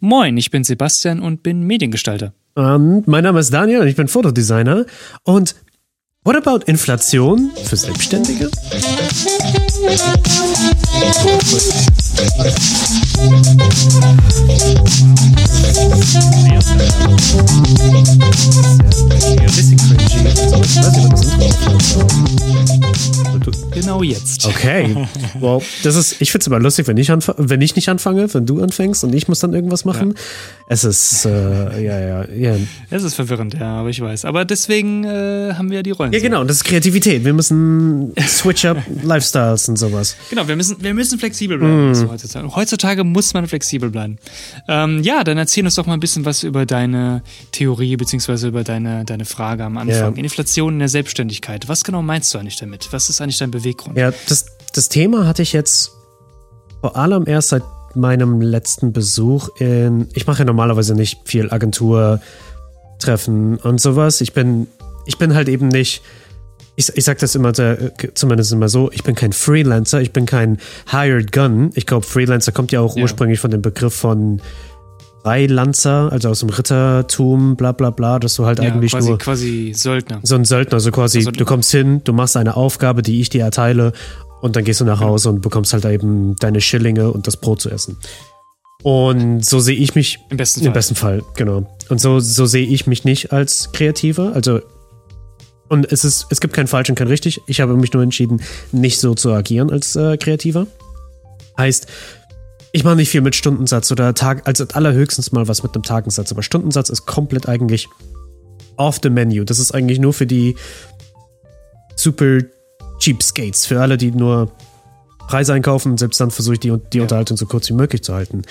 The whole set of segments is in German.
Moin, ich bin Sebastian und bin Mediengestalter. Und mein Name ist Daniel und ich bin Fotodesigner. Und what about Inflation für Selbstständige? Genau jetzt. Okay. Wow. Das ist, ich finde es immer lustig, wenn ich, wenn ich nicht anfange, wenn du anfängst und ich muss dann irgendwas machen. Ja. Es ist, äh, ja, ja, ja. Es ist verwirrend, ja, aber ich weiß. Aber deswegen äh, haben wir ja die Rollen. Ja, genau. Und das ist Kreativität. Wir müssen switch up Lifestyles und sowas. Genau, wir müssen, wir müssen flexibel bleiben. Mm. heutzutage. heutzutage muss man flexibel bleiben. Ähm, ja, dann erzähl uns doch mal ein bisschen was über deine Theorie beziehungsweise über deine, deine Frage am Anfang. Ja. Inflation in der Selbstständigkeit. Was genau meinst du eigentlich damit? Was ist eigentlich dein Beweggrund? Ja, das, das Thema hatte ich jetzt vor allem erst seit meinem letzten Besuch in. Ich mache ja normalerweise nicht viel Agenturtreffen und sowas. Ich bin, ich bin halt eben nicht ich, ich sage das immer, zumindest immer so, ich bin kein Freelancer, ich bin kein Hired Gun. Ich glaube, Freelancer kommt ja auch ja. ursprünglich von dem Begriff von Freilancer, also aus dem Rittertum, bla bla bla, dass du halt ja, eigentlich quasi, nur... quasi Söldner. So ein Söldner, also quasi, also, du kommst hin, du machst eine Aufgabe, die ich dir erteile und dann gehst du nach Hause und bekommst halt eben deine Schillinge und das Brot zu essen. Und so sehe ich mich. Im besten Fall. Im besten Fall, genau. Und so, so sehe ich mich nicht als Kreativer. Also und es, ist, es gibt kein falsch und kein richtig. Ich habe mich nur entschieden, nicht so zu agieren als äh, Kreativer. Heißt, ich mache nicht viel mit Stundensatz oder Tag, also allerhöchstens mal was mit einem Tagensatz. Aber Stundensatz ist komplett eigentlich off the menu. Das ist eigentlich nur für die super Cheapskates, für alle, die nur Preise einkaufen. Selbst dann versuche ich die, die ja. Unterhaltung so kurz wie möglich zu halten.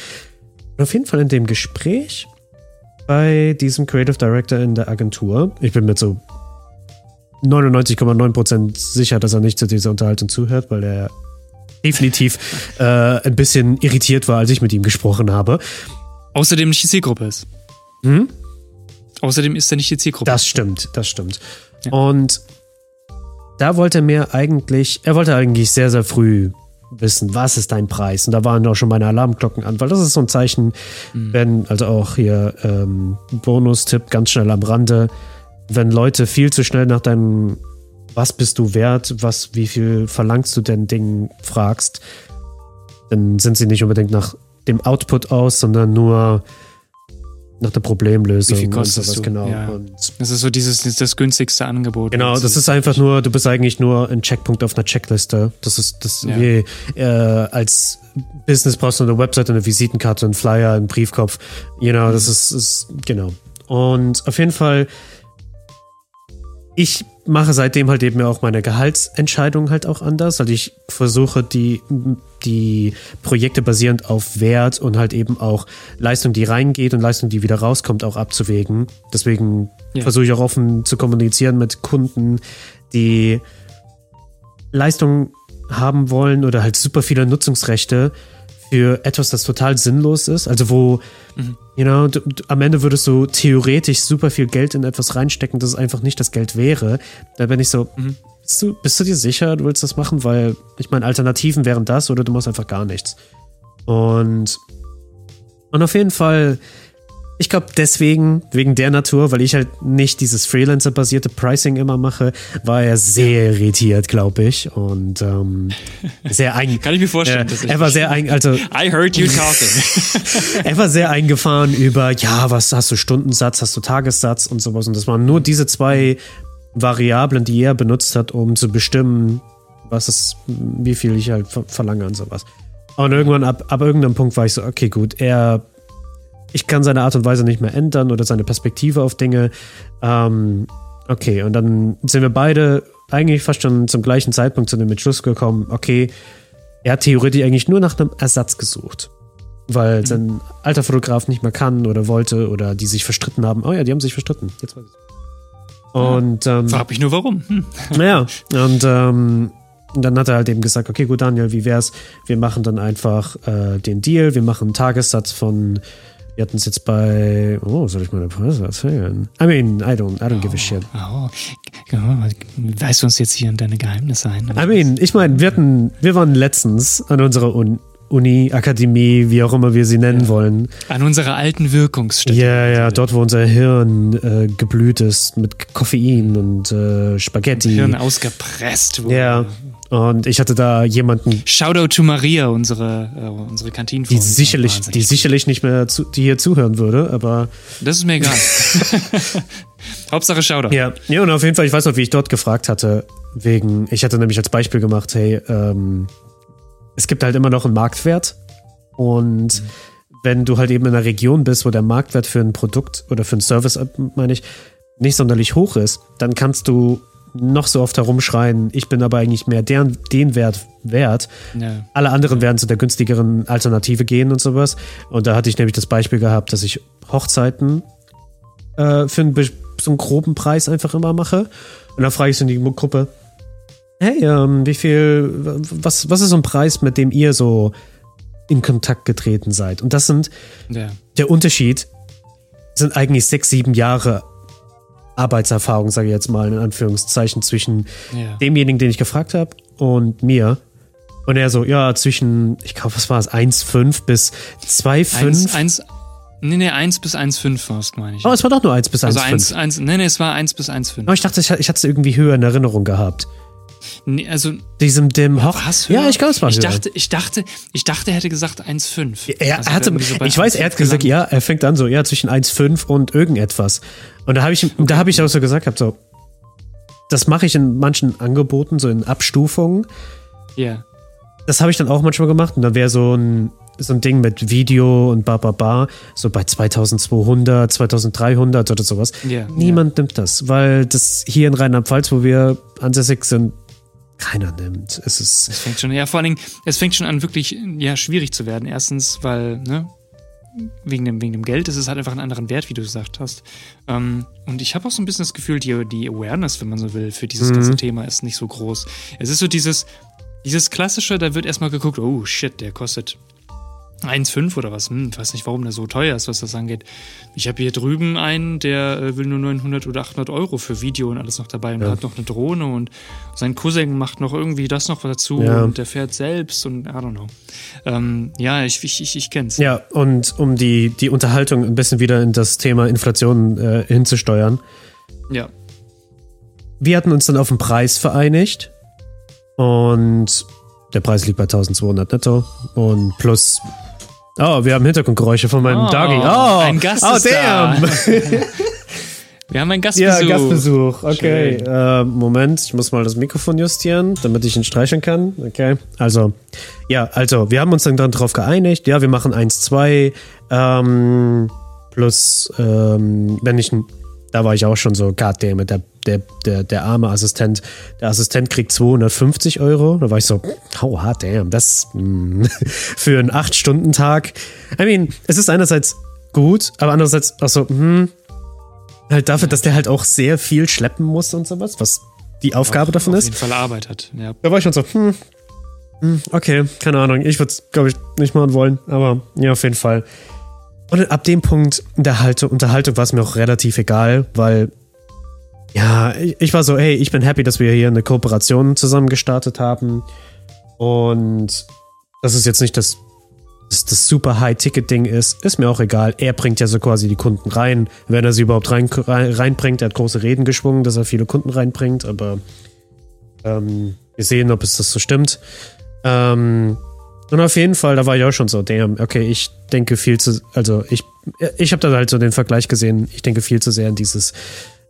Und auf jeden Fall in dem Gespräch bei diesem Creative Director in der Agentur, ich bin mit so 99,9% sicher, dass er nicht zu dieser Unterhaltung zuhört, weil er definitiv äh, ein bisschen irritiert war, als ich mit ihm gesprochen habe. Außerdem nicht die Zielgruppe ist. Hm? Außerdem ist er nicht die Zielgruppe. Das stimmt, das stimmt. Ja. Und da wollte er mir eigentlich, er wollte eigentlich sehr, sehr früh wissen, was ist dein Preis? Und da waren auch schon meine Alarmglocken an, weil das ist so ein Zeichen, mhm. wenn, also auch hier ähm, Bonus-Tipp ganz schnell am Rande, wenn Leute viel zu schnell nach deinem was bist du wert, was, wie viel verlangst du denn Ding fragst, dann sind sie nicht unbedingt nach dem Output aus, sondern nur nach der Problemlösung. Wie viel kostet du? Genau. Ja. das ist so dieses das günstigste Angebot. Genau, das ist einfach nur, du bist eigentlich nur ein Checkpunkt auf einer Checkliste. Das ist das ja. wie, äh, als Business brauchst du eine Website, eine Visitenkarte, einen Flyer, einen Briefkopf. Genau, das ist, ist genau. Und auf jeden Fall ich mache seitdem halt eben auch meine Gehaltsentscheidungen halt auch anders. Also ich versuche die, die Projekte basierend auf Wert und halt eben auch Leistung, die reingeht und Leistung, die wieder rauskommt, auch abzuwägen. Deswegen ja. versuche ich auch offen zu kommunizieren mit Kunden, die Leistung haben wollen oder halt super viele Nutzungsrechte für etwas, das total sinnlos ist. Also wo, mhm. you know, du, du, am Ende würdest du theoretisch super viel Geld in etwas reinstecken, das einfach nicht das Geld wäre. Da bin ich so, mhm. bist, du, bist du dir sicher, du willst das machen? Weil, ich meine, Alternativen wären das oder du machst einfach gar nichts. Und, und auf jeden Fall ich glaube, deswegen, wegen der Natur, weil ich halt nicht dieses Freelancer-basierte Pricing immer mache, war er sehr irritiert, glaube ich. Und ähm, sehr ein. Kann ich mir vorstellen. Äh, er war sehr ein, also. I heard you talking. er war sehr eingefahren über, ja, was hast du Stundensatz, hast du Tagessatz und sowas. Und das waren nur diese zwei Variablen, die er benutzt hat, um zu bestimmen, was ist, wie viel ich halt verlange und sowas. Und irgendwann ab, ab irgendeinem Punkt war ich so, okay, gut, er ich kann seine Art und Weise nicht mehr ändern oder seine Perspektive auf Dinge. Ähm, okay, und dann sind wir beide eigentlich fast schon zum gleichen Zeitpunkt zu dem Entschluss gekommen, okay, er hat theoretisch eigentlich nur nach einem Ersatz gesucht. Weil mhm. sein alter Fotograf nicht mehr kann oder wollte oder die sich verstritten haben. Oh ja, die haben sich verstritten. Jetzt weiß ich. Und ähm, frag mich nur warum. Hm. Naja, und ähm, dann hat er halt eben gesagt, okay, gut, Daniel, wie wär's? Wir machen dann einfach äh, den Deal, wir machen einen Tagessatz von wir hatten es jetzt bei. Oh, soll ich meine Preise erzählen? I mean, I don't, I don't oh, give a shit. Oh, weißt du uns jetzt hier in deine Geheimnisse ein? I mean, ich meine, wir hatten, wir waren letztens an unserer Uni, Uni, Akademie, wie auch immer wir sie nennen Ja. wollen. An unserer alten Wirkungsstätte. Ja, ja, dort, wo unser Hirn äh, geblüht ist mit Koffein und äh, Spaghetti. Hirn ausgepresst wurde. Ja. Und ich hatte da jemanden, Shoutout to Maria, unsere, äh, unsere Kantinenfrau. die sicherlich, die sicherlich nicht mehr zu, die hier zuhören würde, aber Das ist mir egal. Hauptsache Shoutout. ja. Ja, und auf jeden Fall, ich weiß noch, wie ich dort gefragt hatte, wegen, ich hatte nämlich als Beispiel gemacht, hey, ähm, es gibt halt immer noch einen Marktwert und wenn du halt eben in einer Region bist, wo der Marktwert für ein Produkt oder für einen Service, äh, meine ich, nicht sonderlich hoch ist, dann kannst du noch so oft herumschreien, ich bin aber eigentlich mehr deren, den Wert wert. Ja. Alle anderen werden zu der günstigeren Alternative gehen und sowas. Und da hatte ich nämlich das Beispiel gehabt, dass ich Hochzeiten äh, für einen, so einen groben Preis einfach immer mache. Und dann frage ich so in die Gruppe, hey, ähm, wie viel, was, was ist so ein Preis, mit dem ihr so in Kontakt getreten seid? Und das sind, Ja. der Unterschied sind eigentlich sechs, sieben Jahre Arbeitserfahrung, sage ich jetzt mal in Anführungszeichen, zwischen Ja. demjenigen, den ich gefragt habe, und mir. Und er so, ja, zwischen, ich glaube, was war es, 1,5 bis 2,5. 1, 1, nee, nee, 1 bis 1,5 war es, meine ich. Oh, es war doch nur 1 bis 1,5. also 1, 1, nee, nee, es war 1 bis 1,5. Oh, ich dachte, ich, ich hatte es irgendwie höher in Erinnerung gehabt. Nee, also, Diesem dem Hoch. was? Ja, ich glaube, es war ich höher. dachte, ich dachte, ich dachte, er hätte gesagt 1,5. Er, Also er hatte, so ich weiß, er hat 1,5 gesagt, ja, er fängt an so, ja, zwischen 1,5 und irgendetwas. Und da habe ich, da habe ich auch so gesagt, hab so, das mache ich in manchen Angeboten, so in Abstufungen. Ja. Das habe ich dann auch manchmal gemacht und dann wäre so ein, so ein Ding mit Video und ba, ba, ba, so bei 2200, 2300 oder sowas. Ja, Niemand nimmt das, weil das hier in Rheinland-Pfalz, wo wir ansässig sind, keiner nimmt. Es ist, Es fängt schon, ja, vor allen Dingen, es fängt schon an, wirklich, ja, schwierig zu werden. Erstens, weil, ne, wegen dem, wegen dem Geld ist es halt einfach einen anderen Wert, wie du gesagt hast. Ähm, und ich habe auch so ein bisschen das Gefühl, die, die Awareness, wenn man so will, für dieses ganze Thema ist nicht so groß. Es ist so dieses, dieses klassische, da wird erstmal geguckt, oh shit, der kostet 1,5 oder was? Hm, ich weiß nicht, warum der so teuer ist, was das angeht. Ich habe hier drüben einen, der äh, will nur 900 oder 800 Euro für Video und alles noch dabei und Ja. hat noch eine Drohne und sein Cousin macht noch irgendwie das noch dazu Ja. und der fährt selbst und I don't know. Ähm, ja, ich, ich, ich, ich kenn's. ja, und um die, die Unterhaltung ein bisschen wieder in das Thema Inflation äh, hinzusteuern. Ja. Wir hatten uns dann auf den Preis vereinigt und der Preis liegt bei 1200 netto und plus. Oh, wir haben Hintergrundgeräusche von meinem Oh, Doggy. Oh, ein Gast oh ist da. damn. Wir haben einen Ja, Gastbesuch. Gastbesuch. Okay. Äh, Moment, ich muss mal das Mikrofon justieren, damit ich ihn streicheln kann. Okay. Also, ja, also, wir haben uns dann darauf geeinigt. Ja, wir machen 1, 2 ähm, plus, ähm, wenn ich ein da war ich auch schon so, goddammit, der, der, der, der arme Assistent, der Assistent kriegt 250 Euro. Da war ich so, oh, hard damn, das mm, für einen 8-Stunden-Tag. I mean, es ist einerseits gut, aber andererseits auch so, hm, halt dafür, dass der halt auch sehr viel schleppen muss und sowas, was die Aufgabe davon Auf ist. jeden Fall Arbeit hat. Ja. Da war ich schon so, hm, hm okay, keine Ahnung. Ich würde es, glaube ich, nicht machen wollen, aber ja, auf jeden Fall. Und ab dem Punkt der Halte, Unterhaltung war es mir auch relativ egal, weil ja, ich, war so, hey, ich bin happy, dass wir hier eine Kooperation zusammen gestartet haben. Und das ist jetzt nicht das, das, das super High-Ticket-Ding ist, ist mir auch egal. Er bringt ja so quasi die Kunden rein, wenn er sie überhaupt rein, rein, reinbringt. Er hat große Reden geschwungen, dass er viele Kunden reinbringt, aber ähm, wir sehen, ob es das so stimmt. Ähm, und auf jeden Fall, da war ich auch schon so, damn, okay, ich denke viel zu, also ich, ich habe da halt so den Vergleich gesehen, ich denke viel zu sehr an dieses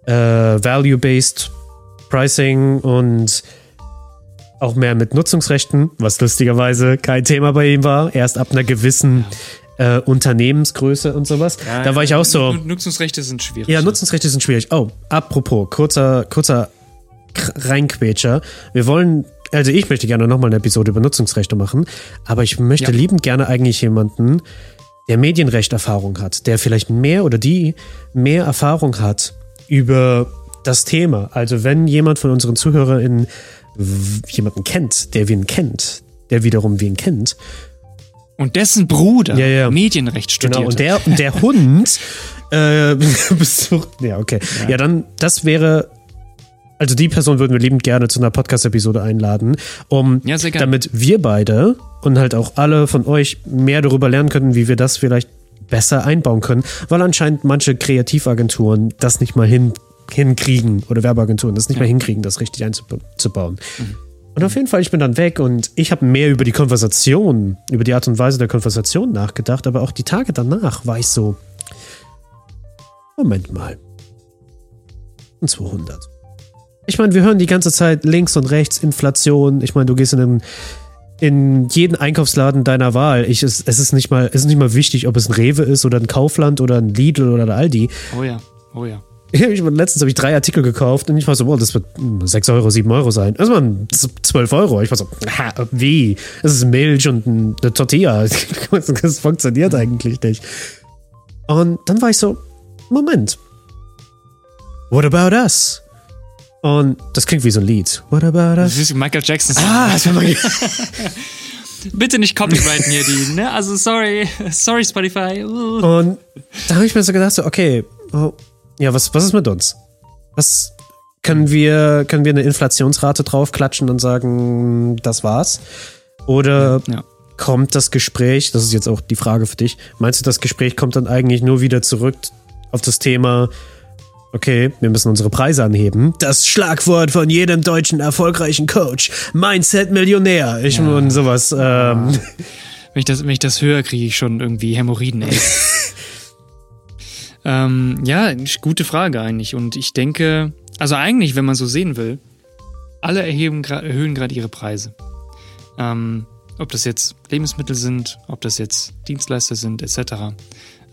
äh, Value-Based Pricing und auch mehr mit Nutzungsrechten, was lustigerweise kein Thema bei ihm war, erst ab einer gewissen äh, Unternehmensgröße und sowas. da war ich auch so. Nut- Nutzungsrechte sind schwierig. Ja, Nutzungsrechte sind schwierig. Oh, apropos, kurzer, kurzer Reinquetscher. Wir wollen, also ich möchte gerne nochmal eine Episode über Nutzungsrechte machen, aber ich möchte Ja. liebend gerne eigentlich jemanden, der Medienrechterfahrung hat, der vielleicht mehr oder die mehr Erfahrung hat über das Thema. Also wenn jemand von unseren ZuhörerInnen jemanden kennt, der wen kennt, der wiederum wen kennt, Und dessen Bruder Ja, ja. Medienrecht studiert. Genau, und der, und der Hund äh, besucht. Ja, okay. Ja. dann, das wäre Also die Person würden wir liebend gerne zu einer Podcast-Episode einladen, um Ja, damit wir beide und halt auch alle von euch mehr darüber lernen könnten, wie wir das vielleicht besser einbauen können, weil anscheinend manche Kreativagenturen das nicht mal hin, hinkriegen oder Werbeagenturen das nicht mal hinkriegen, das richtig einzubauen. Und auf jeden Fall, ich bin dann weg und ich habe mehr über die Konversation, über die Art und Weise der Konversation nachgedacht, aber auch die Tage danach war ich so, Moment mal. Und 200. Ich meine, wir hören die ganze Zeit links und rechts Inflation. Ich meine, du gehst in, den, in jeden Einkaufsladen deiner Wahl. Ich, es, es, ist nicht mal, es ist nicht mal wichtig, ob es ein Rewe ist oder ein Kaufland oder ein Lidl oder ein Aldi. Oh ja, oh ja. Ich, letztens habe ich drei Artikel gekauft und ich war so, boah, das wird 6 Euro, 7 Euro sein. Das waren 12 Euro. Ich war so, ha, wie? Das ist Milch und eine Tortilla. Das funktioniert eigentlich nicht. Und dann war ich so, Moment. What about us? Und das klingt wie so ein Lied. What about us? Das ist Michael Jackson. Ah, das war Michael. Bitte nicht copyrighten hier die, ne? Also sorry, sorry Spotify. Uh. Und da habe ich mir so gedacht, so, okay, oh, ja, was, was ist mit uns? Was können wir, können wir eine Inflationsrate draufklatschen und sagen, das war's? Oder Ja. kommt das Gespräch, das ist jetzt auch die Frage für dich, meinst du, das Gespräch kommt dann eigentlich nur wieder zurück auf das Thema, okay, wir müssen unsere Preise anheben? Das Schlagwort von jedem deutschen erfolgreichen Coach, Mindset Millionär. Ich Ja. und sowas. Ähm, Wenn ich das, wenn ich das höre, kriege ich schon irgendwie Hämorrhoiden, ey. ähm, ja, gute Frage eigentlich. Und ich denke, also eigentlich, wenn man so sehen will, alle erheben, erhöhen gerade ihre Preise. Ähm, ob das jetzt Lebensmittel sind, ob das jetzt Dienstleister sind, etc.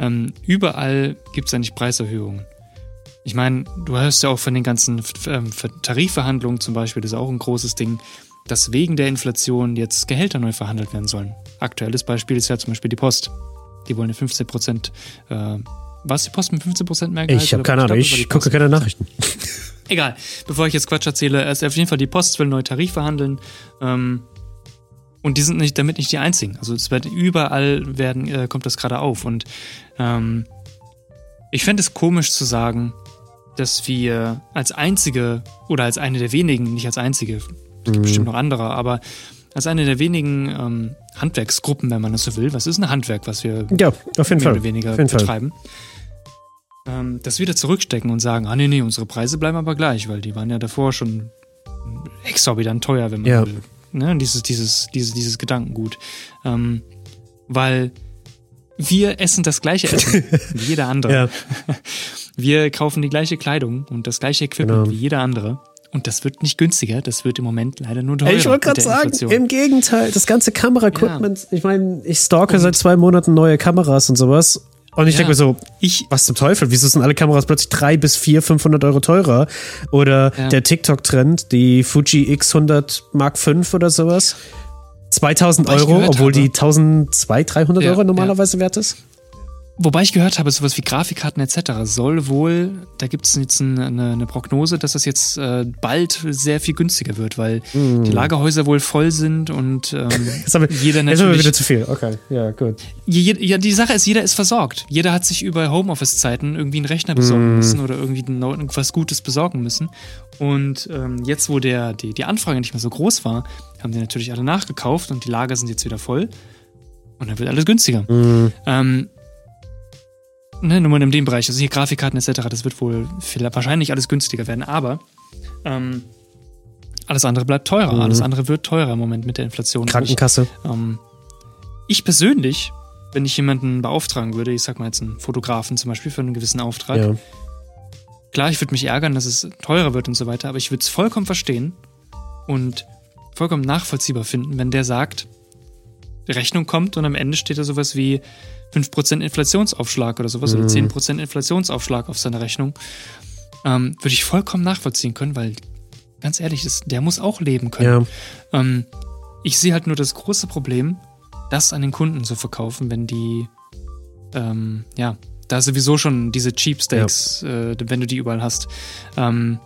Ähm, überall gibt es eigentlich Preiserhöhungen. Ich meine, du hörst ja auch von den ganzen ähm, Ver- Tarifverhandlungen zum Beispiel, das ist auch ein großes Ding, dass wegen der Inflation jetzt Gehälter neu verhandelt werden sollen. Aktuelles Beispiel ist ja zum Beispiel die Post. Die wollen eine 15 Prozent, äh, was die Post mit 15 Prozent mehr Gehalt? ich habe keine Ahnung, ich gucke keine Nachrichten. Egal, bevor ich jetzt Quatsch erzähle, ist auf jeden Fall die Post will neue Tarif verhandeln. Ähm, und die sind nicht, damit nicht die einzigen. Also es wird überall werden, äh, kommt das gerade auf. Und ähm, ich fände es komisch zu sagen, dass wir als einzige oder als eine der wenigen, nicht als einzige, es gibt Mhm. bestimmt noch andere, aber als eine der wenigen ähm, Handwerksgruppen, wenn man das so will. Was ist ein Handwerk, was wir Ja, auf jeden mehr Fall. oder weniger betreiben. Ähm, das wieder zurückstecken und sagen, ah nee, nee, unsere Preise bleiben aber gleich, weil die waren ja davor schon exorbitant teuer, wenn man Ja. will. Ne? Dieses, dieses, dieses, dieses Gedankengut. Ähm, weil wir essen das gleiche Essen wie jeder andere. Ja. Wir kaufen die gleiche Kleidung und das gleiche Equipment Genau. wie jeder andere. Und das wird nicht günstiger, das wird im Moment leider nur teurer. Ich wollte gerade sagen, im Gegenteil, das ganze Kameraequipment, ich meine, ich stalke seit zwei Monaten neue Kameras und sowas. Und ich Ja. denke mir so, Ich, was zum Teufel, wieso sind alle Kameras plötzlich drei bis vier, 500 Euro teurer? Oder Ja. der TikTok-Trend, die Fuji X100 Mark V oder sowas. 2000 Wobei ich Euro, obwohl habe- die 1200, 300 Ja, Euro ja. normalerweise wert ist. Wobei ich gehört habe, sowas wie Grafikkarten etc. soll wohl, da gibt es jetzt eine, eine Prognose, dass das jetzt äh, bald sehr viel günstiger wird, weil die Lagerhäuser wohl voll sind und ähm, Jetzt haben wir, jeder jetzt haben wir wieder natürlich. zu viel. Okay, ja, gut. Je, ja, die Sache ist, jeder ist versorgt. Jeder hat sich über Homeoffice-Zeiten irgendwie einen Rechner besorgen müssen oder irgendwie was Gutes besorgen müssen. Und ähm, jetzt, wo der, die, die Anfrage nicht mehr so groß war, haben die natürlich alle nachgekauft und die Lager sind jetzt wieder voll. Und dann wird alles günstiger. Ähm, ne, nur mal in dem Bereich, also hier Grafikkarten etc., das wird wohl viel, wahrscheinlich alles günstiger werden, aber ähm, alles andere bleibt teurer. Alles andere wird teurer im Moment mit der Inflation. Krankenkasse. Ähm, ich persönlich, wenn ich jemanden beauftragen würde, ich sag mal jetzt einen Fotografen zum Beispiel für einen gewissen Auftrag, Ja. klar, ich würde mich ärgern, dass es teurer wird und so weiter, aber ich würde es vollkommen verstehen und vollkommen nachvollziehbar finden, wenn der sagt, die Rechnung kommt und am Ende steht da sowas wie 5% Inflationsaufschlag oder sowas oder 10% Inflationsaufschlag auf seine Rechnung. Ähm, würde ich vollkommen nachvollziehen können, weil ganz ehrlich, das, der muss auch leben können. Ja. Ähm, ich sehe halt nur das große Problem, das an den Kunden zu verkaufen, wenn die, ähm, ja, da sowieso schon diese Cheap Steaks, äh, wenn du die überall hast. Ähm,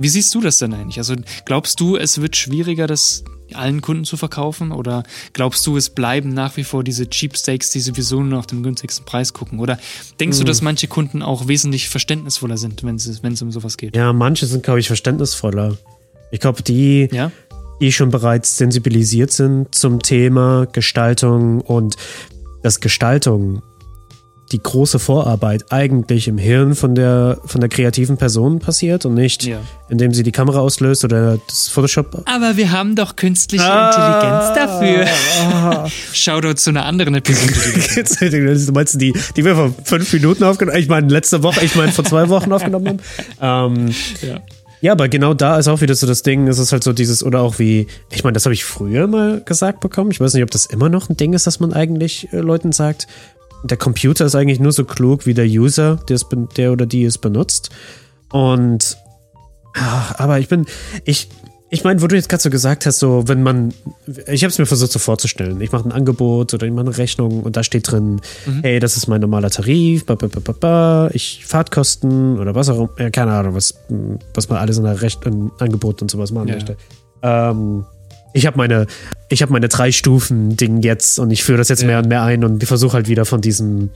Wie siehst du das denn eigentlich? Also glaubst du, es wird schwieriger, das allen Kunden zu verkaufen? Oder glaubst du, es bleiben nach wie vor diese Cheap Steaks, die sowieso nur nach dem günstigsten Preis gucken? Oder denkst hm. du, dass manche Kunden auch wesentlich verständnisvoller sind, wenn es, wenn es um sowas geht? Ja, manche sind, glaube ich, verständnisvoller. Ich glaube, die, ja? die schon bereits sensibilisiert sind zum Thema Gestaltung und dass Gestaltung die große Vorarbeit eigentlich im Hirn von der, von der kreativen Person passiert und nicht, ja. indem sie die Kamera auslöst oder das Photoshop. Aber wir haben doch künstliche ah, Intelligenz dafür. Ah, Shoutout zu einer anderen Episode. du meinst die, die wir vor fünf Minuten aufgenommen haben? Ich meine, letzte Woche, ich meine, vor zwei Wochen aufgenommen haben. Ähm, ja. Ja, aber genau da ist auch wieder so das Ding, es ist halt so dieses, oder auch wie, ich meine, das habe ich früher mal gesagt bekommen. Ich weiß nicht, ob das immer noch ein Ding ist, dass man eigentlich äh, Leuten sagt, der Computer ist eigentlich nur so klug wie der User, der oder die es benutzt. Und ach, aber ich bin, ich, ich meine, wo du jetzt gerade so gesagt hast, so wenn man, ich habe es mir versucht so vorzustellen, ich mache ein Angebot oder ich mache eine Rechnung und da steht drin, mhm. hey, das ist mein normaler Tarif, ba, ba, ba, ba, ich Fahrtkosten oder was auch immer, keine Ahnung, was, was man alles in der Recht, in Angebot und sowas machen ja. möchte. Ähm, ich habe meine, ich habe meine drei Stufen Ding jetzt und ich führe das jetzt ja. mehr und mehr ein und versuche halt wieder von diesem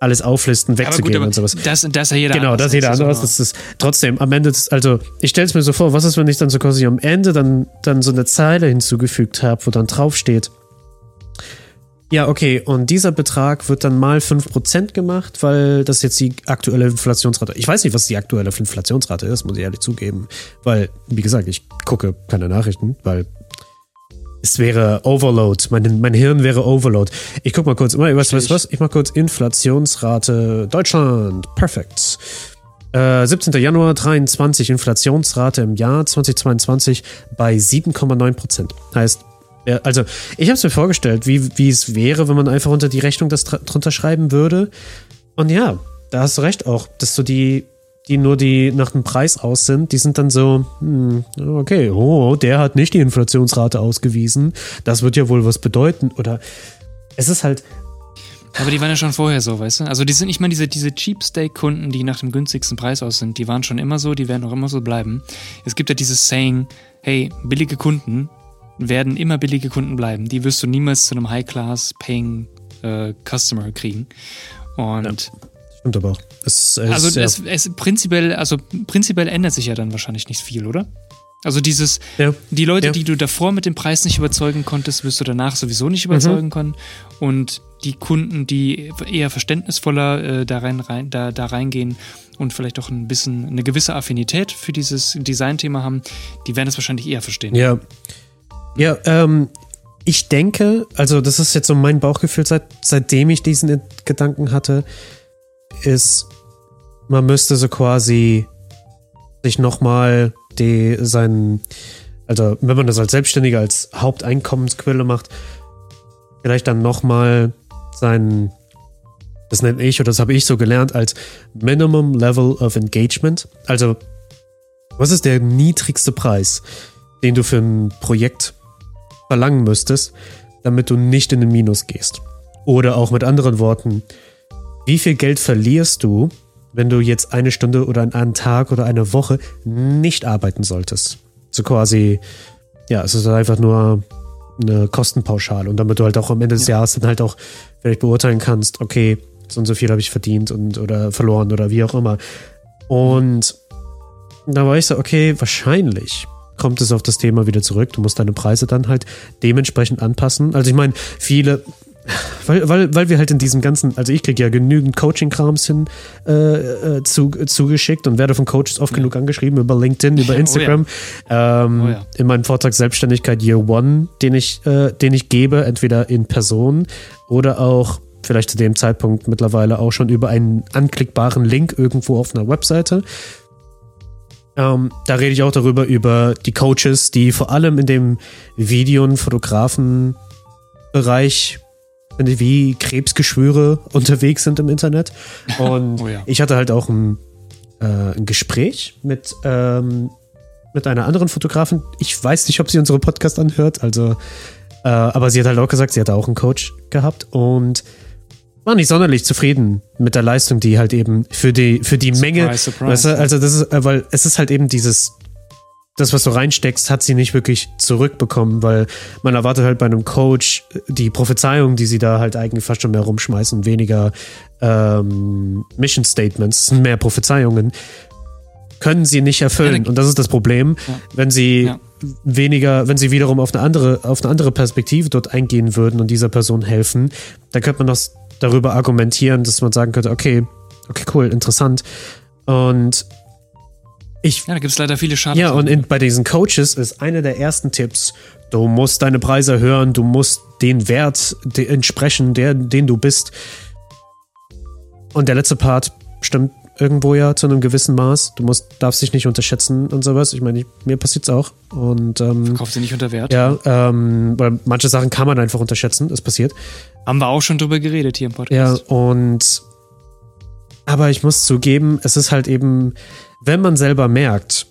alles auflisten wegzugehen gut, und sowas. Das, das ist ja jeder Genau, das ist jeder anderes. Das ist trotzdem am Ende, also ich stelle es mir so vor, was ist, wenn ich dann so quasi am Ende dann, dann so eine Zeile hinzugefügt habe, wo dann draufsteht, ja, okay, und dieser Betrag wird dann mal 5% gemacht, weil das jetzt die aktuelle Inflationsrate. Ich weiß nicht, was die aktuelle Inflationsrate ist, muss ich ehrlich zugeben. Weil, wie gesagt, ich gucke keine Nachrichten, weil es wäre Overload. Mein, mein Hirn wäre Overload. Ich guck mal kurz. Was, was, was? Ich mach kurz Inflationsrate Deutschland. Perfekt. Äh, 17. Januar 23 Inflationsrate im Jahr 2022 bei 7,9 Prozent. Heißt, also ich habe es mir vorgestellt, wie, wie es wäre, wenn man einfach unter die Rechnung das drunter schreiben würde. Und ja, da hast du recht auch, dass du die die nur die nach dem Preis aus sind, die sind dann so, hm, okay, oh, der hat nicht die Inflationsrate ausgewiesen. Das wird ja wohl was bedeuten. Oder es ist halt. Aber die waren ja schon vorher so, weißt du? Also die sind, ich meine, diese, diese Cheap-Steak-Kunden, die nach dem günstigsten Preis aus sind, die waren schon immer so, die werden auch immer so bleiben. Es gibt ja dieses Saying, hey, billige Kunden werden immer billige Kunden bleiben. Die wirst du niemals zu einem High-Class-Paying äh, Customer kriegen. Und ja. Stimmt aber auch. Es, es, also ja. es, es, prinzipiell, also prinzipiell ändert sich ja dann wahrscheinlich nicht viel, oder? Also dieses, ja. die Leute, ja. die du davor mit dem Preis nicht überzeugen konntest, wirst du danach sowieso nicht überzeugen mhm. können. Und die Kunden, die eher verständnisvoller äh, da, rein, rein, da, da reingehen und vielleicht auch ein bisschen eine gewisse Affinität für dieses Designthema haben, die werden es wahrscheinlich eher verstehen. Ja. Ja, ähm, ich denke, also das ist jetzt so mein Bauchgefühl, seit, seitdem ich diesen Gedanken hatte, ist, man müsste so quasi sich nochmal die seinen, also wenn man das als Selbstständiger als Haupteinkommensquelle macht, vielleicht dann nochmal seinen, das nenne ich oder das habe ich so gelernt als Minimum Level of Engagement. Also, was ist der niedrigste Preis, den du für ein Projekt verlangen müsstest, damit du nicht in den Minus gehst? Oder auch mit anderen Worten, wie viel Geld verlierst du, wenn du jetzt eine Stunde oder einen Tag oder eine Woche nicht arbeiten solltest? So quasi, ja, es ist einfach nur eine Kostenpauschale und damit du halt auch am Ende des ja. Jahres dann halt auch vielleicht beurteilen kannst, okay, so und so viel habe ich verdient und oder verloren oder wie auch immer. Und da war ich so, okay, wahrscheinlich kommt es auf das Thema wieder zurück. Du musst deine Preise dann halt dementsprechend anpassen. Also ich meine, viele, weil, weil, weil wir halt in diesem ganzen, also ich kriege ja genügend Coaching-Krams hin äh, äh, zu, zugeschickt und werde von Coaches oft ja. genug angeschrieben über LinkedIn, über Instagram. Oh ja. Ähm, oh ja. In meinem Vortrag Selbstständigkeit Year One, den ich, äh, den ich gebe, entweder in Person oder auch vielleicht zu dem Zeitpunkt mittlerweile auch schon über einen anklickbaren Link irgendwo auf einer Webseite. Ähm, da rede ich auch darüber, über die Coaches, die vor allem in dem Video- und Fotografen-Bereich wie Krebsgeschwüre unterwegs sind im Internet. Und oh ja. ich hatte halt auch ein, äh, ein Gespräch mit, ähm, mit einer anderen Fotografin. Ich weiß nicht, ob sie unsere Podcast anhört, also, äh, aber sie hat halt auch gesagt, sie hatte auch einen Coach gehabt und war nicht sonderlich zufrieden mit der Leistung, die halt eben für die, für die surprise, Menge. Surprise. Weißt du, also das ist, äh, weil es ist halt eben dieses, das, was du reinsteckst, hat sie nicht wirklich zurückbekommen, weil man erwartet halt bei einem Coach die Prophezeiung, die sie da halt eigentlich fast schon mehr rumschmeißen, weniger ähm, Mission Statements, mehr Prophezeiungen, können sie nicht erfüllen. Und das ist das Problem, ja. wenn sie ja. weniger, wenn sie wiederum auf eine andere, auf eine andere Perspektive dort eingehen würden und dieser Person helfen, dann könnte man noch darüber argumentieren, dass man sagen könnte, okay, okay, cool, interessant. Und ich, ja, da gibt es leider viele Schaden. Ja, und in, bei diesen Coaches ist einer der ersten Tipps, du musst deine Preise hören, du musst den Wert de entsprechen, der, den du bist. Und der letzte Part stimmt irgendwo ja zu einem gewissen Maß. Du musst, darfst dich nicht unterschätzen und sowas. Ich meine, mir passiert es auch. Und, ähm, Verkauf sie nicht unter Wert. Ja, ähm, weil manche Sachen kann man einfach unterschätzen. Das passiert. Haben wir auch schon drüber geredet hier im Podcast. Ja, und aber ich muss zugeben, es ist halt eben wenn man selber merkt,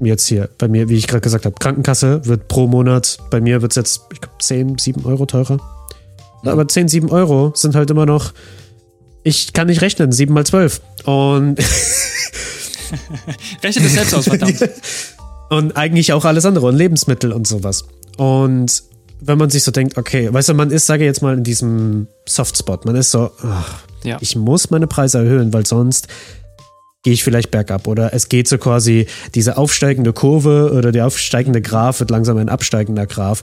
jetzt hier bei mir, wie ich gerade gesagt habe, Krankenkasse wird pro Monat, bei mir wird es jetzt, ich glaube, 10, 7 Euro teurer. Ja. Aber 10, 7 Euro sind halt immer noch, ich kann nicht rechnen, 7 mal 12. Und. Rechne das selbst aus, verdammt. und eigentlich auch alles andere und Lebensmittel und sowas. Und wenn man sich so denkt, okay, weißt du, man ist, sage ich jetzt mal, in diesem Softspot, man ist so, ach, ja. ich muss meine Preise erhöhen, weil sonst gehe ich vielleicht bergab. Oder es geht so quasi diese aufsteigende Kurve oder der aufsteigende Graph wird langsam ein absteigender Graph.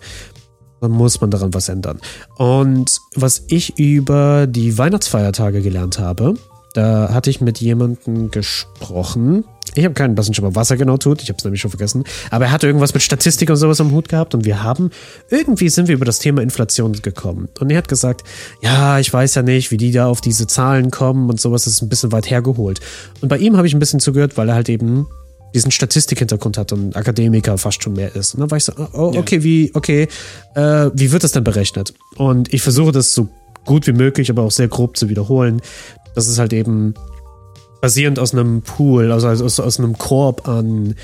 Dann muss man daran was ändern. Und was ich über die Weihnachtsfeiertage gelernt habe, da hatte ich mit jemandem gesprochen. Ich habe keinen blassen Schimmer, was er genau tut. Ich habe es nämlich schon vergessen. Aber er hat irgendwas mit Statistik und sowas am Hut gehabt und wir haben irgendwie sind wir über das Thema Inflation gekommen. Und er hat gesagt, ja, ich weiß ja nicht, wie die da auf diese Zahlen kommen und sowas. Das ist ein bisschen weit hergeholt. Und bei ihm habe ich ein bisschen zugehört, weil er halt eben diesen Statistikhintergrund hat und Akademiker fast schon mehr ist. Und dann war ich so, oh, okay, wie, okay, äh, wie wird das denn berechnet? Und ich versuche das so gut wie möglich, aber auch sehr grob zu wiederholen. Das ist halt eben basierend aus einem Pool, also aus, aus einem Korb an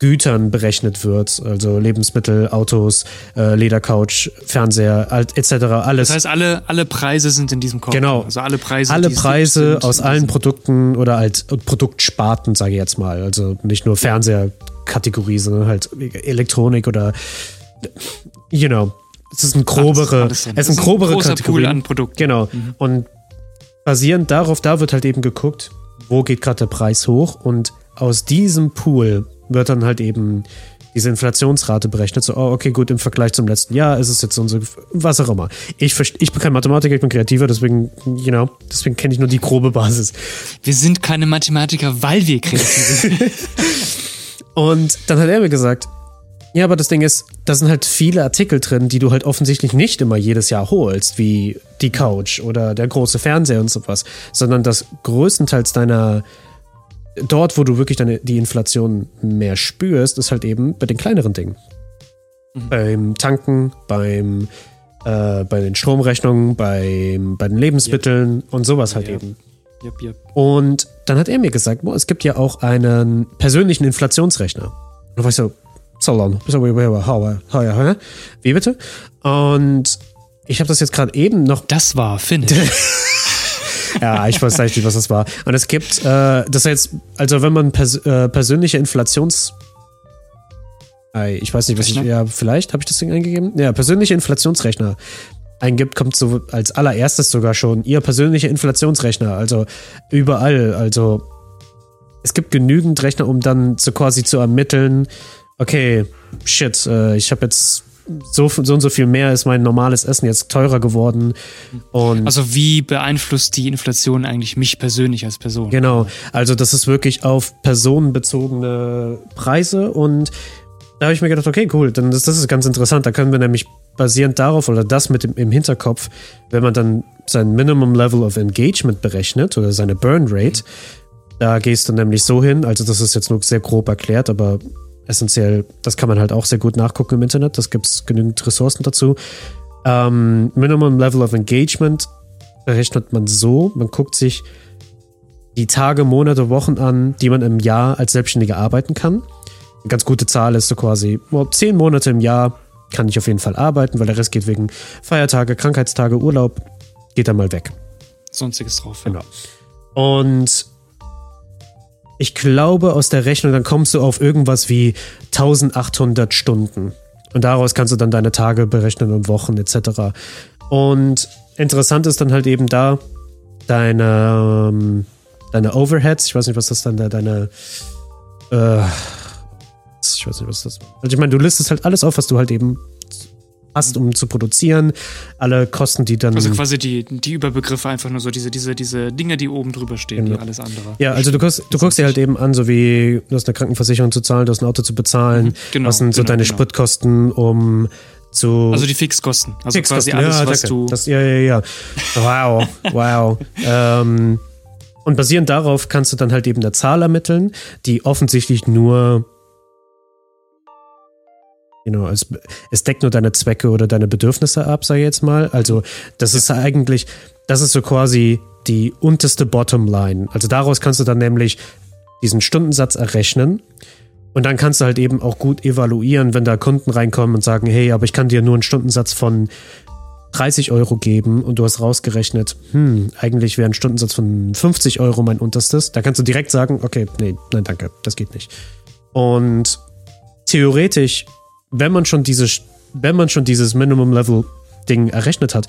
Gütern berechnet wird, also Lebensmittel, Autos, äh, Ledercouch, Fernseher, etc. Alles. Das heißt, alle, alle Preise sind in diesem Korb. Genau. Also alle Preise. Alle Preise aus allen Produkten oder halt Produktsparten, sage ich jetzt mal. Also nicht nur Fernseherkategorie, sondern halt Elektronik oder you know. Es ist ein grobere, alles, alles es ist ein grobere ein Kategorie. an Produkten. Genau. Mhm. Und basierend darauf, da wird halt eben geguckt, wo geht gerade der Preis hoch und aus diesem Pool wird dann halt eben diese Inflationsrate berechnet. So, oh, okay, gut, im Vergleich zum letzten Jahr ist es jetzt so, was auch immer. Ich, ich bin kein Mathematiker, ich bin kreativer, deswegen, you know, deswegen kenne ich nur die grobe Basis. Wir sind keine Mathematiker, weil wir kreativ sind. und dann hat er mir gesagt, ja, aber das Ding ist, da sind halt viele Artikel drin, die du halt offensichtlich nicht immer jedes Jahr holst, wie die Couch oder der große Fernseher und sowas, sondern dass größtenteils deiner dort, wo du wirklich deine, die Inflation mehr spürst, ist halt eben bei den kleineren Dingen. Mhm. Beim Tanken, beim äh, bei den Stromrechnungen, beim, bei den Lebensmitteln yep. und sowas halt yep. eben. Yep. Und dann hat er mir gesagt, boah, es gibt ja auch einen persönlichen Inflationsrechner. Und da war ich so, Salon. Wie bitte? Und ich habe das jetzt gerade eben noch. Das war Finnisch. ja, ich weiß nicht, was das war. Und es gibt, äh, das jetzt, also wenn man pers äh, persönliche Inflations. Ich weiß nicht, was ich. Ja, vielleicht habe ich das Ding eingegeben. Ja, persönliche Inflationsrechner eingibt, kommt so als allererstes sogar schon ihr persönlicher Inflationsrechner. Also überall. Also es gibt genügend Rechner, um dann so quasi zu ermitteln, okay, shit, äh, ich habe jetzt so, so und so viel mehr ist mein normales Essen jetzt teurer geworden. Und also wie beeinflusst die Inflation eigentlich mich persönlich als Person? Genau, also das ist wirklich auf personenbezogene Preise und da habe ich mir gedacht, okay, cool, dann das, das ist ganz interessant. Da können wir nämlich basierend darauf oder das mit dem, im Hinterkopf, wenn man dann sein Minimum Level of Engagement berechnet oder seine Burn Rate, mhm. da gehst du nämlich so hin, also das ist jetzt nur sehr grob erklärt, aber essentiell, das kann man halt auch sehr gut nachgucken im Internet. Das gibt es genügend Ressourcen dazu. Ähm, Minimum Level of Engagement berechnet man so, man guckt sich die Tage, Monate, Wochen an, die man im Jahr als Selbstständiger arbeiten kann. Eine ganz gute Zahl ist so quasi, well, zehn Monate im Jahr kann ich auf jeden Fall arbeiten, weil der Rest geht wegen Feiertage, Krankheitstage, Urlaub, geht dann mal weg. Sonstiges drauf. Ja. Genau. Und ich glaube, aus der Rechnung, dann kommst du auf irgendwas wie 1800 Stunden. Und daraus kannst du dann deine Tage berechnen und Wochen etc. Und interessant ist dann halt eben da deine, ähm, deine Overheads. Ich weiß nicht, was das dann da deine. Äh, ich weiß nicht, was das. Also ich meine, du listest halt alles auf, was du halt eben hast, um zu produzieren. Alle Kosten, die dann. Also quasi die, die Überbegriffe einfach nur so, diese, diese, diese Dinge, die oben drüber stehen, genau. wie alles andere. Ja, also du guckst, du guckst dir halt eben an, so wie du hast eine Krankenversicherung zu zahlen, du hast ein Auto zu bezahlen, mhm, genau, was sind so genau, deine genau. Spritkosten, um zu. Also die Fixkosten. Also Fixkosten. quasi alles, ja, was du. Das, ja, ja, ja. Wow, wow. ähm, und basierend darauf kannst du dann halt eben eine Zahl ermitteln, die offensichtlich nur know, es, es deckt nur deine Zwecke oder deine Bedürfnisse ab, sag ich jetzt mal. Also, das ist eigentlich, das ist so quasi die unterste Bottomline. Also daraus kannst du dann nämlich diesen Stundensatz errechnen. Und dann kannst du halt eben auch gut evaluieren, wenn da Kunden reinkommen und sagen, hey, aber ich kann dir nur einen Stundensatz von 30 Euro geben und du hast rausgerechnet, hm, eigentlich wäre ein Stundensatz von 50 Euro mein unterstes. Da kannst du direkt sagen, okay, nee, nein, danke, das geht nicht. Und theoretisch wenn man schon diese, wenn man schon dieses Minimum-Level-Ding errechnet hat,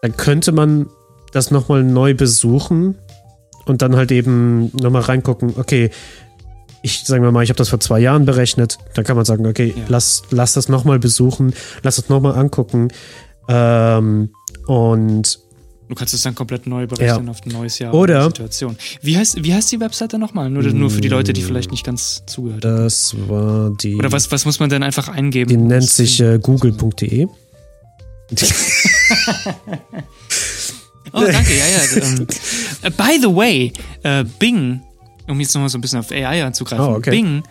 dann könnte man das nochmal neu besuchen und dann halt eben nochmal reingucken, okay, ich sage mal, ich habe das vor zwei Jahren berechnet, dann kann man sagen, okay, ja. lass, lass das nochmal besuchen, lass das nochmal angucken. Ähm, und Du kannst es dann komplett neu berechnen ja. auf ein neues Jahr oder Situation. Wie heißt, wie heißt die Webseite nochmal? Nur, nur für die Leute, die vielleicht nicht ganz zugehört haben. Das war die. Oder was, was muss man denn einfach eingeben? Die nennt sich äh, google.de. oh, danke, ja, ja. Ähm, uh, by the way, uh, Bing, um jetzt nochmal so ein bisschen auf AI anzugreifen, oh, okay. Bing,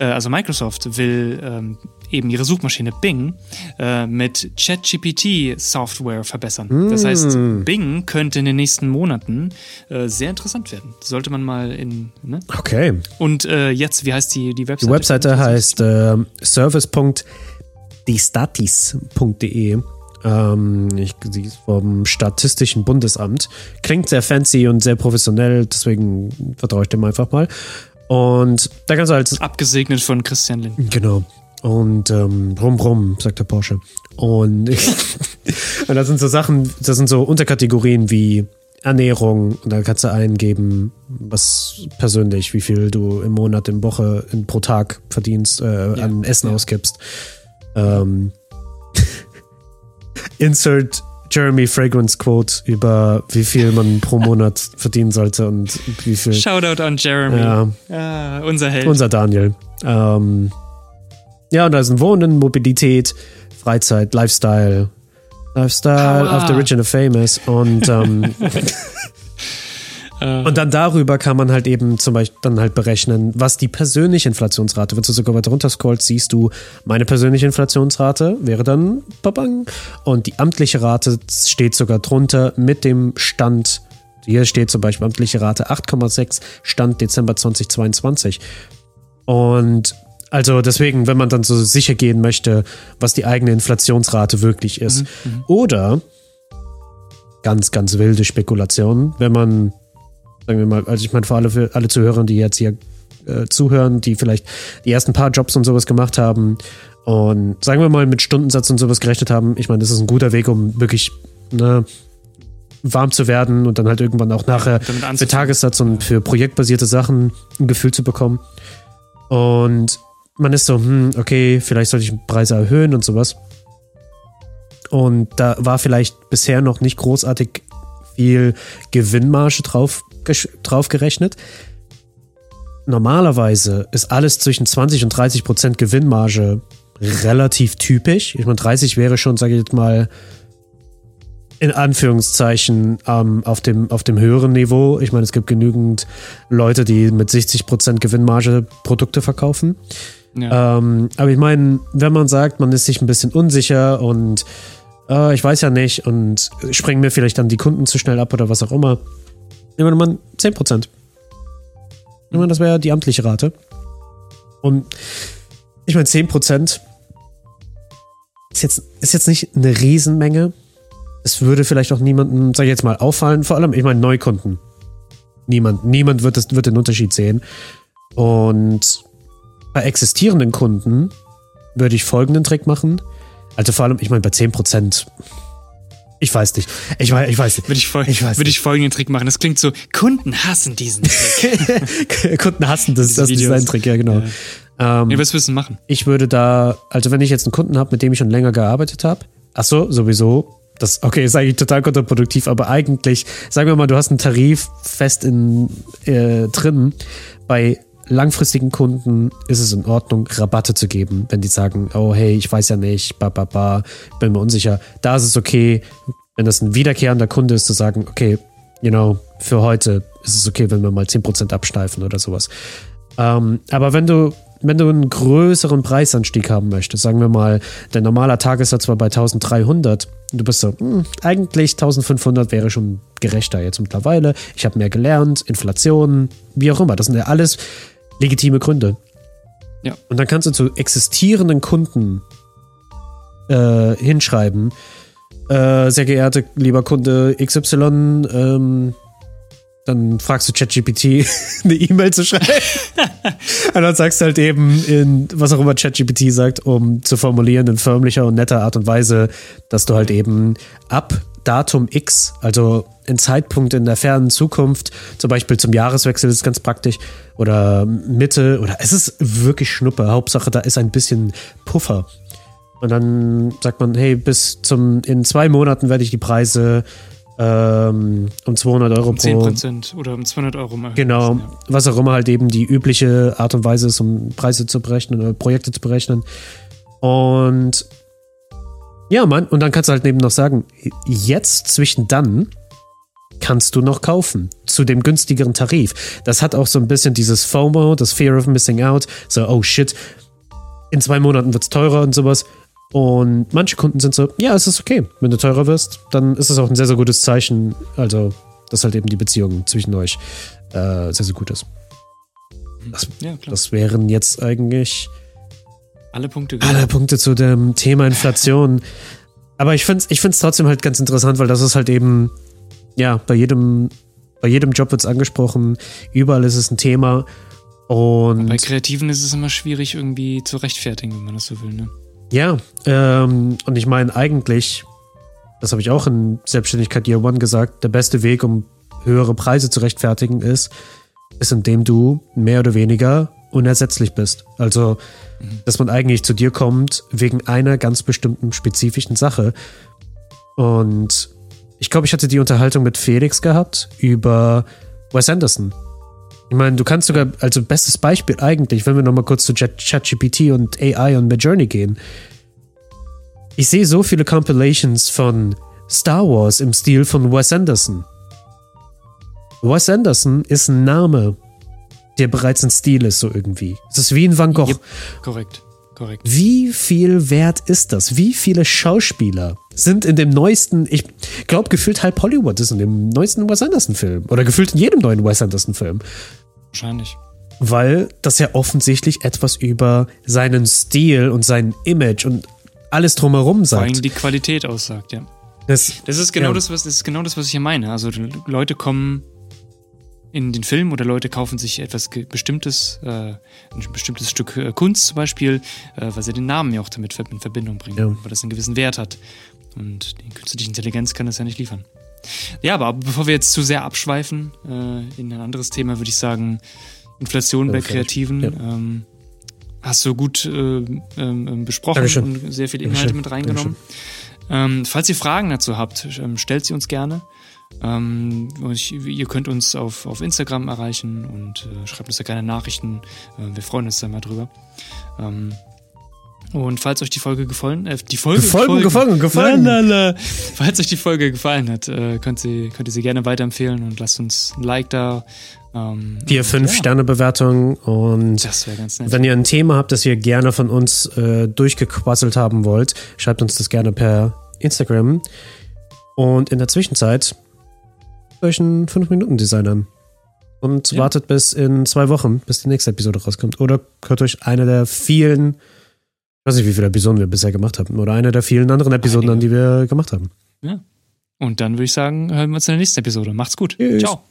uh, also Microsoft, will ähm, eben ihre Suchmaschine Bing äh, mit ChatGPT-Software verbessern. Mm. Das heißt, Bing könnte in den nächsten Monaten äh, sehr interessant werden. Sollte man mal in. Ne? Okay. Und äh, jetzt, wie heißt die, die Webseite? Die Webseite heißt äh, service.destatis.de. Ähm, ich, sie ist vom Statistischen Bundesamt. Klingt sehr fancy und sehr professionell, deswegen vertraue ich dem einfach mal. Und da kannst du halt. Abgesegnet von Christian Linden. Genau. Und ähm, rum, rum, sagt der Porsche. Und, und das sind so Sachen, das sind so Unterkategorien wie Ernährung. Und da kannst du eingeben, was persönlich, wie viel du im Monat, in Woche, in, pro Tag verdienst, äh, ja, an Essen ja. ausgibst. Ähm, Insert Jeremy Fragrance Quote über wie viel man pro Monat verdienen sollte und wie viel. Shoutout an Jeremy. Ja, ah, unser Held. Unser Daniel. Ähm, ja, und da sind Wohnen, Mobilität, Freizeit, Lifestyle. Lifestyle Power. of the rich and the famous. Und, ähm, und dann darüber kann man halt eben zum Beispiel dann halt berechnen, was die persönliche Inflationsrate, wenn du sogar weiter runter scrollst, siehst du, meine persönliche Inflationsrate wäre dann babang. Und die amtliche Rate steht sogar drunter mit dem Stand. Hier steht zum Beispiel amtliche Rate 8,6, Stand Dezember 2022. Und also deswegen, wenn man dann so sicher gehen möchte, was die eigene Inflationsrate wirklich ist. Mhm, mhm. Oder ganz, ganz wilde Spekulationen, wenn man, sagen wir mal, also ich meine, für alle, für alle Zuhörer, die jetzt hier äh, zuhören, die vielleicht die ersten paar Jobs und sowas gemacht haben und sagen wir mal mit Stundensatz und sowas gerechnet haben, ich meine, das ist ein guter Weg, um wirklich ne, warm zu werden und dann halt irgendwann auch nachher für Tagessatz und für projektbasierte Sachen ein Gefühl zu bekommen. Und man ist so, hm, okay, vielleicht sollte ich Preise erhöhen und sowas. Und da war vielleicht bisher noch nicht großartig viel Gewinnmarge drauf, drauf gerechnet. Normalerweise ist alles zwischen 20 und 30 Prozent Gewinnmarge relativ typisch. Ich meine, 30 wäre schon, sage ich jetzt mal, in Anführungszeichen ähm, auf, dem, auf dem höheren Niveau. Ich meine, es gibt genügend Leute, die mit 60 Prozent Gewinnmarge Produkte verkaufen. Ja. Ähm, aber ich meine, wenn man sagt, man ist sich ein bisschen unsicher und äh, ich weiß ja nicht und sprengen mir vielleicht dann die Kunden zu schnell ab oder was auch immer, nehmen wir mal 10%. Nehmen das wäre die amtliche Rate. Und ich meine, 10% ist jetzt, ist jetzt nicht eine Riesenmenge. Es würde vielleicht auch niemandem, sag ich jetzt mal, auffallen. Vor allem, ich meine, Neukunden. Niemand, niemand wird, das, wird den Unterschied sehen. Und bei existierenden Kunden würde ich folgenden Trick machen. Also vor allem, ich meine, bei 10%, ich weiß nicht. Ich weiß, ich weiß nicht. Würde ich, fol ich, würde ich folgenden Trick machen. Das klingt so, Kunden hassen diesen Trick. Kunden hassen das, das Design-Trick, ja, genau. Ja. Ähm, ja, was du machen? Ich würde da, also wenn ich jetzt einen Kunden habe, mit dem ich schon länger gearbeitet habe, ach so, sowieso, das, okay, ist eigentlich total kontraproduktiv, aber eigentlich, sagen wir mal, du hast einen Tarif fest in, äh, drin. Bei langfristigen Kunden ist es in Ordnung, Rabatte zu geben, wenn die sagen, oh hey, ich weiß ja nicht, ba, ba, ba, bin mir unsicher. Da ist es okay, wenn das ein wiederkehrender Kunde ist, zu sagen, okay, you know, für heute ist es okay, wenn wir mal 10% absteifen oder sowas. Ähm, aber wenn du, wenn du einen größeren Preisanstieg haben möchtest, sagen wir mal, der normale Tagessatz war bei 1300, du bist so, hm, eigentlich 1500 wäre schon gerechter jetzt mittlerweile. Ich habe mehr gelernt, Inflation, wie auch immer. Das sind ja alles legitime Gründe. Ja. Und dann kannst du zu existierenden Kunden äh, hinschreiben, äh, sehr geehrte lieber Kunde XY, ähm, dann fragst du ChatGPT eine E-Mail zu schreiben. und dann sagst du halt eben in, was auch immer ChatGPT sagt, um zu formulieren in förmlicher und netter Art und Weise, dass du halt eben ab Datum X, also ein Zeitpunkt in der fernen Zukunft, zum Beispiel zum Jahreswechsel ist ganz praktisch, oder Mitte, oder es ist wirklich Schnuppe. Hauptsache, da ist ein bisschen Puffer. Und dann sagt man, hey, bis zum, in zwei Monaten werde ich die Preise ähm, um 200 Euro um 10 Prozent oder um 200 Euro machen. Genau, ja. was auch immer halt eben die übliche Art und Weise ist, um Preise zu berechnen oder Projekte zu berechnen. Und ja, Mann, und dann kannst du halt eben noch sagen, jetzt zwischen dann kannst du noch kaufen zu dem günstigeren Tarif. Das hat auch so ein bisschen dieses FOMO, das Fear of Missing Out, so, oh shit, in zwei Monaten wird es teurer und sowas. Und manche Kunden sind so, ja, es ist okay. Wenn du teurer wirst, dann ist es auch ein sehr, sehr gutes Zeichen. Also, dass halt eben die Beziehung zwischen euch äh, sehr, sehr gut ist. Das, ja, das wären jetzt eigentlich alle Punkte. Genau. Alle Punkte zu dem Thema Inflation. Aber ich finde es ich find's trotzdem halt ganz interessant, weil das ist halt eben, ja, bei jedem, bei jedem Job wird es angesprochen, überall ist es ein Thema. Und bei Kreativen ist es immer schwierig, irgendwie zu rechtfertigen, wenn man das so will, ne? Ja, ähm, und ich meine eigentlich, das habe ich auch in Selbstständigkeit Year One gesagt, der beste Weg, um höhere Preise zu rechtfertigen, ist, ist, indem du mehr oder weniger unersetzlich bist. Also, dass man eigentlich zu dir kommt wegen einer ganz bestimmten spezifischen Sache. Und ich glaube, ich hatte die Unterhaltung mit Felix gehabt über Wes Anderson. Ich meine, du kannst sogar, also bestes Beispiel eigentlich, wenn wir nochmal kurz zu ChatGPT und AI und Midjourney gehen. Ich sehe so viele Compilations von Star Wars im Stil von Wes Anderson. Wes Anderson ist ein Name, der bereits ein Stil ist, so irgendwie. Es ist wie ein Van Gogh. Yep, korrekt. Korrekt. Wie viel wert ist das? Wie viele Schauspieler sind in dem neuesten, ich glaube, gefühlt halb Hollywood ist in dem neuesten Wes Anderson-Film. Oder gefühlt in jedem neuen Wes Anderson-Film. Wahrscheinlich. Weil das ja offensichtlich etwas über seinen Stil und sein Image und alles drumherum sagt. Vor allem die Qualität aussagt, ja. Das, das ist genau ja. das, was das ist genau das, was ich hier meine. Also Leute kommen in den Film oder Leute kaufen sich etwas bestimmtes, äh, ein bestimmtes Stück äh, Kunst zum Beispiel, äh, weil sie den Namen ja auch damit in Verbindung bringen, ja. weil das einen gewissen Wert hat. Und die künstliche Intelligenz kann das ja nicht liefern. Ja, aber bevor wir jetzt zu sehr abschweifen äh, in ein anderes Thema, würde ich sagen, Inflation bei Kreativen. Ja. Ähm, hast du gut äh, ähm, besprochen Dankeschön. und sehr viele Inhalte Dankeschön. mit reingenommen. Ähm, falls ihr Fragen dazu habt, ähm, stellt sie uns gerne. Ähm, ich, ihr könnt uns auf, auf Instagram erreichen und äh, schreibt uns da gerne Nachrichten. Äh, wir freuen uns da mal drüber. Ähm, und falls euch die Folge gefallen, äh, die Folge gefallen, gefallen, gefallen. Lalala. Falls euch die Folge gefallen hat, äh, könnt, sie, könnt ihr sie gerne weiterempfehlen und lasst uns ein Like da. Ähm, Vier, fünf ja. Sterne Bewertung und das ganz nett. wenn ihr ein Thema habt, das ihr gerne von uns äh, durchgequasselt haben wollt, schreibt uns das gerne per Instagram. Und in der Zwischenzeit euch einen 5-Minuten-Design an. Und ja. wartet bis in zwei Wochen, bis die nächste Episode rauskommt. Oder hört euch eine der vielen, ich weiß nicht, wie viele Episoden wir bisher gemacht haben, oder eine der vielen anderen Episoden Einige. an, die wir gemacht haben. Ja. Und dann würde ich sagen, hören wir uns in der nächsten Episode. Macht's gut. Tschüss. Ciao.